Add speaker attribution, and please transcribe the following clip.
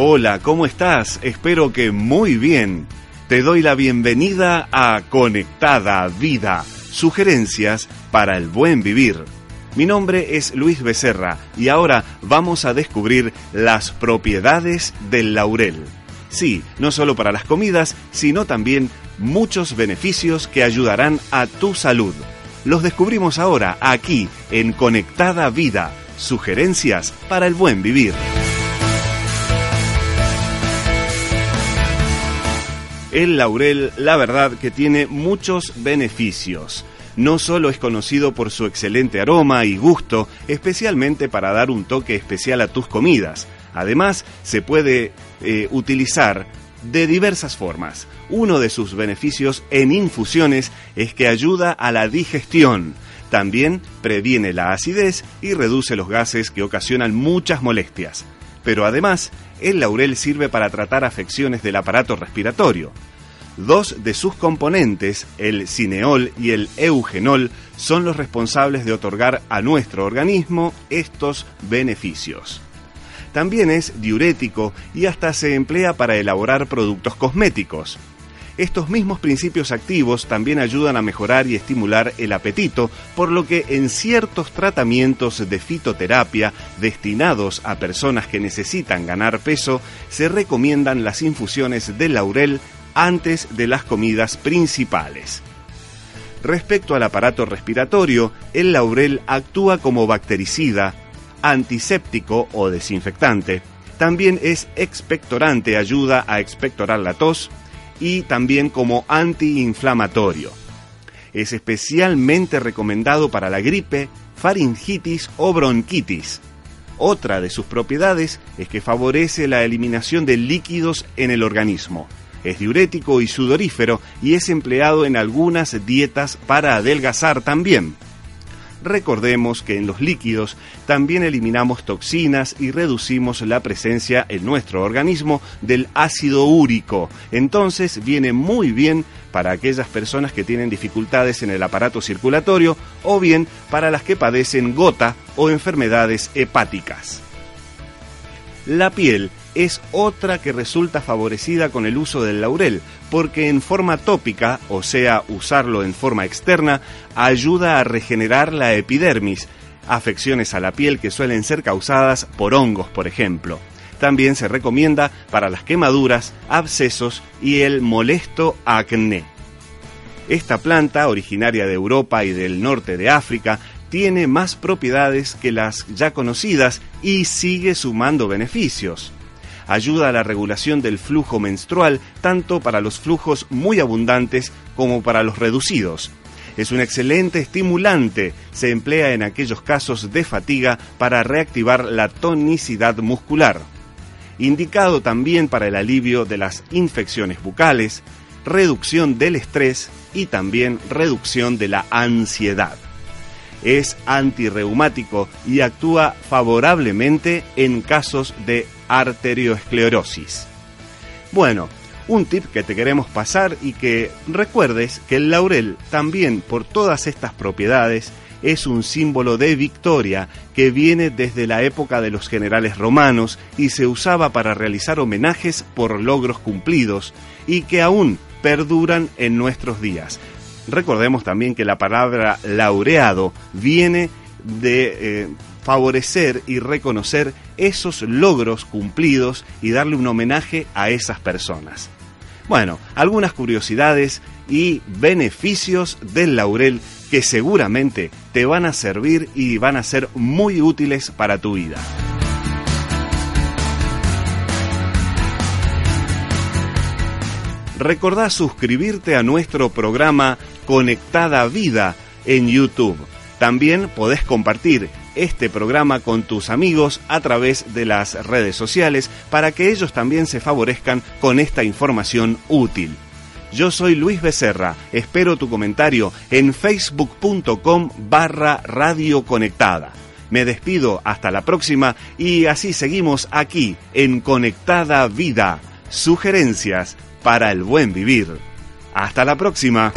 Speaker 1: Hola, ¿cómo estás? Espero que muy bien. Te doy la bienvenida a Conectada Vida, sugerencias para el buen vivir. Mi nombre es Luis Becerra y ahora vamos a descubrir las propiedades del laurel. Sí, no solo para las comidas, sino también muchos beneficios que ayudarán a tu salud. Los descubrimos ahora aquí en Conectada Vida, sugerencias para el buen vivir. El laurel, la verdad que tiene muchos beneficios. No solo es conocido por su excelente aroma y gusto, especialmente para dar un toque especial a tus comidas. Además, se puede eh, utilizar de diversas formas. Uno de sus beneficios en infusiones es que ayuda a la digestión. También previene la acidez y reduce los gases que ocasionan muchas molestias. Pero además, el laurel sirve para tratar afecciones del aparato respiratorio. Dos de sus componentes, el cineol y el eugenol, son los responsables de otorgar a nuestro organismo estos beneficios. También es diurético y hasta se emplea para elaborar productos cosméticos. Estos mismos principios activos también ayudan a mejorar y estimular el apetito, por lo que en ciertos tratamientos de fitoterapia destinados a personas que necesitan ganar peso, se recomiendan las infusiones de laurel antes de las comidas principales. Respecto al aparato respiratorio, el laurel actúa como bactericida, antiséptico o desinfectante. También es expectorante, ayuda a expectorar la tos y también como antiinflamatorio. Es especialmente recomendado para la gripe, faringitis o bronquitis. Otra de sus propiedades es que favorece la eliminación de líquidos en el organismo. Es diurético y sudorífero y es empleado en algunas dietas para adelgazar también. Recordemos que en los líquidos también eliminamos toxinas y reducimos la presencia en nuestro organismo del ácido úrico. Entonces viene muy bien para aquellas personas que tienen dificultades en el aparato circulatorio o bien para las que padecen gota o enfermedades hepáticas. La piel es otra que resulta favorecida con el uso del laurel, porque en forma tópica, o sea, usarlo en forma externa, ayuda a regenerar la epidermis, afecciones a la piel que suelen ser causadas por hongos, por ejemplo. También se recomienda para las quemaduras, abscesos y el molesto acné. Esta planta, originaria de Europa y del norte de África, tiene más propiedades que las ya conocidas y sigue sumando beneficios. Ayuda a la regulación del flujo menstrual tanto para los flujos muy abundantes como para los reducidos. Es un excelente estimulante, se emplea en aquellos casos de fatiga para reactivar la tonicidad muscular. Indicado también para el alivio de las infecciones bucales, reducción del estrés y también reducción de la ansiedad es antirreumático y actúa favorablemente en casos de arterioesclerosis. Bueno, un tip que te queremos pasar y que recuerdes que el laurel también por todas estas propiedades es un símbolo de victoria que viene desde la época de los generales romanos y se usaba para realizar homenajes por logros cumplidos y que aún perduran en nuestros días. Recordemos también que la palabra laureado viene de eh, favorecer y reconocer esos logros cumplidos y darle un homenaje a esas personas. Bueno, algunas curiosidades y beneficios del laurel que seguramente te van a servir y van a ser muy útiles para tu vida. Recordá suscribirte a nuestro programa Conectada Vida en YouTube. También podés compartir este programa con tus amigos a través de las redes sociales para que ellos también se favorezcan con esta información útil. Yo soy Luis Becerra, espero tu comentario en facebook.com barra radio conectada. Me despido hasta la próxima y así seguimos aquí en Conectada Vida. Sugerencias para el buen vivir. Hasta la próxima.